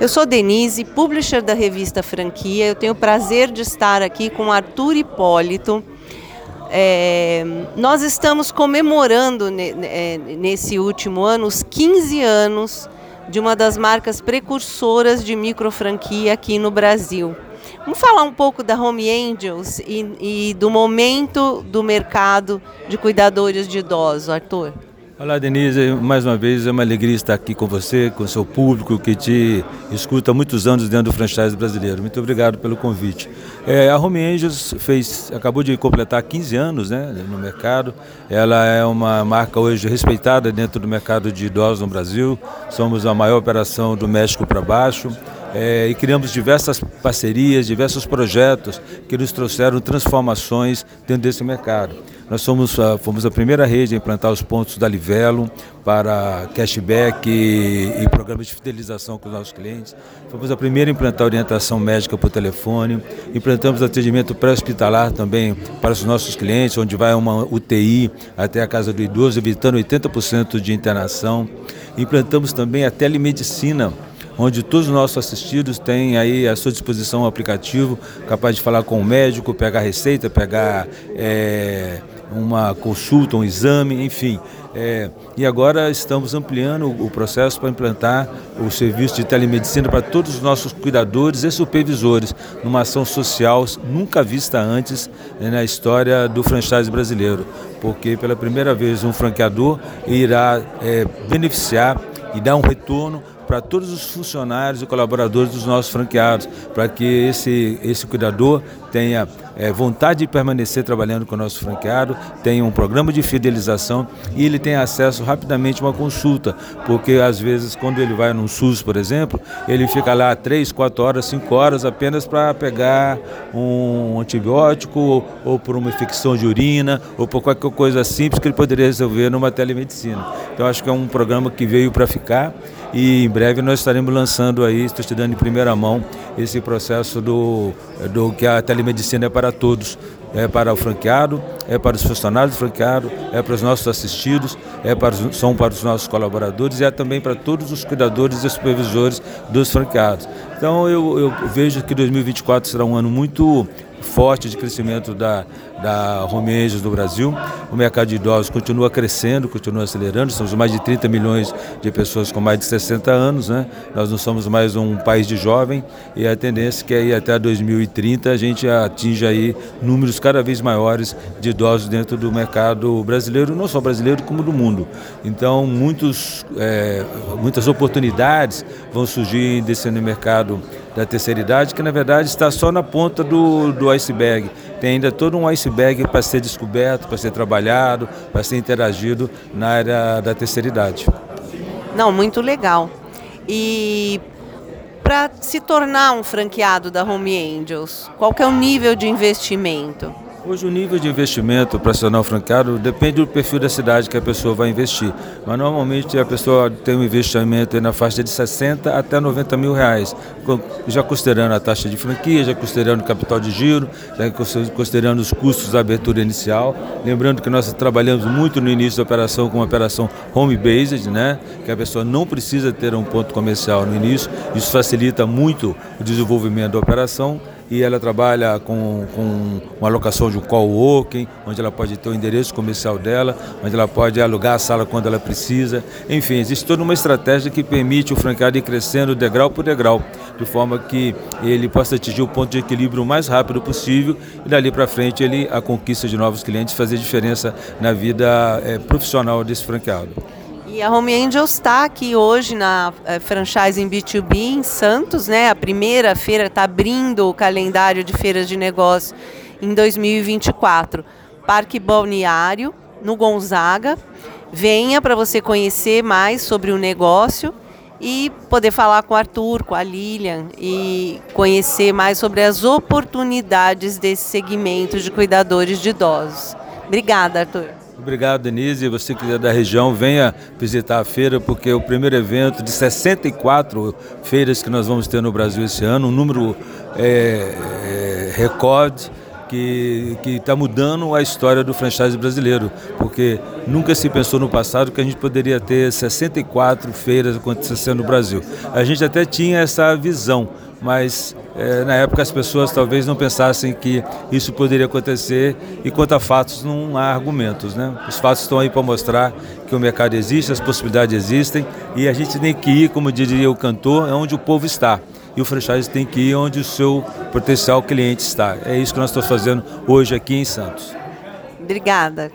Eu sou Denise, publisher da revista Franquia. Eu tenho o prazer de estar aqui com Arthur Hipólito. É, nós estamos comemorando é, nesse último ano os 15 anos de uma das marcas precursoras de microfranquia aqui no Brasil. Vamos falar um pouco da Home Angels e, e do momento do mercado de cuidadores de idosos, Arthur. Olá, Denise. Mais uma vez é uma alegria estar aqui com você, com seu público que te escuta há muitos anos dentro do franchise brasileiro. Muito obrigado pelo convite. É, a Home Angels fez, acabou de completar 15 anos né, no mercado. Ela é uma marca hoje respeitada dentro do mercado de idosos no Brasil. Somos a maior operação do México para baixo é, e criamos diversas parcerias, diversos projetos que nos trouxeram transformações dentro desse mercado. Nós somos, a, fomos a primeira rede a implantar os pontos da Livelo para cashback e, e programas de fidelização com os nossos clientes. Fomos a primeira a implantar orientação médica por telefone. Implantamos atendimento pré-hospitalar também para os nossos clientes, onde vai uma UTI até a casa do idoso, evitando 80% de internação. Implantamos também a telemedicina onde todos os nossos assistidos têm aí à sua disposição um aplicativo capaz de falar com o médico, pegar receita, pegar é, uma consulta, um exame, enfim. É, e agora estamos ampliando o processo para implantar o serviço de telemedicina para todos os nossos cuidadores e supervisores, numa ação social nunca vista antes né, na história do franchise brasileiro, porque pela primeira vez um franqueador irá é, beneficiar e dar um retorno para todos os funcionários e colaboradores dos nossos franqueados, para que esse, esse cuidador tenha é, vontade de permanecer trabalhando com o nosso franqueado, tenha um programa de fidelização e ele tenha acesso rapidamente a uma consulta, porque às vezes quando ele vai num SUS, por exemplo, ele fica lá 3, 4 horas, 5 horas apenas para pegar um antibiótico ou, ou por uma infecção de urina ou por qualquer coisa simples que ele poderia resolver numa telemedicina. Então acho que é um programa que veio para ficar e em breve nós estaremos lançando aí, estou te dando em primeira mão, esse processo do, do que a telemedicina é para todos. É para o franqueado, é para os funcionários do franqueado, é para os nossos assistidos, é para os, são para os nossos colaboradores e é também para todos os cuidadores e supervisores dos franqueados. Então eu, eu vejo que 2024 será um ano muito forte de crescimento da, da Home Angels do Brasil. O mercado de idosos continua crescendo, continua acelerando. Somos mais de 30 milhões de pessoas com mais de 60 anos. Né? Nós não somos mais um país de jovem e a tendência é que aí até 2030 a gente atinja aí números cada vez maiores de idosos dentro do mercado brasileiro, não só brasileiro como do mundo. Então muitos, é, muitas oportunidades vão surgir desse mercado da terceira idade, que na verdade está só na ponta do, do iceberg. Tem ainda todo um iceberg para ser descoberto, para ser trabalhado, para ser interagido na área da terceira idade. Não, muito legal. E para se tornar um franqueado da Home Angels, qual que é o nível de investimento? Hoje o nível de investimento um franqueado depende do perfil da cidade que a pessoa vai investir. Mas normalmente a pessoa tem um investimento na faixa de 60 até 90 mil reais, já considerando a taxa de franquia, já considerando o capital de giro, já considerando os custos da abertura inicial. Lembrando que nós trabalhamos muito no início da operação com uma operação home-based, né? que a pessoa não precisa ter um ponto comercial no início. Isso facilita muito o desenvolvimento da operação e ela trabalha com, com uma alocação de um coworking, onde ela pode ter o endereço comercial dela, onde ela pode alugar a sala quando ela precisa. Enfim, existe toda uma estratégia que permite o franqueado ir crescendo degrau por degrau, de forma que ele possa atingir o ponto de equilíbrio o mais rápido possível e dali para frente ele a conquista de novos clientes fazer diferença na vida é, profissional desse franqueado. E a Home Angels está aqui hoje na é, em B2B em Santos, né? A primeira feira está abrindo o calendário de feiras de negócio em 2024. Parque Balneário, no Gonzaga. Venha para você conhecer mais sobre o negócio e poder falar com o Arthur, com a Lilian e conhecer mais sobre as oportunidades desse segmento de cuidadores de idosos. Obrigada, Arthur. Obrigado, Denise. Você que é da região, venha visitar a feira, porque é o primeiro evento de 64 feiras que nós vamos ter no Brasil esse ano, um número é, é, recorde que está mudando a história do franchise brasileiro, porque nunca se pensou no passado que a gente poderia ter 64 feiras acontecendo no Brasil. A gente até tinha essa visão, mas é, na época as pessoas talvez não pensassem que isso poderia acontecer e quanto a fatos não há argumentos. Né? Os fatos estão aí para mostrar que o mercado existe, as possibilidades existem e a gente tem que ir, como diria o cantor, é onde o povo está e o franchise tem que ir onde o seu potencial cliente está. É isso que nós estamos fazendo hoje aqui em Santos. Obrigada.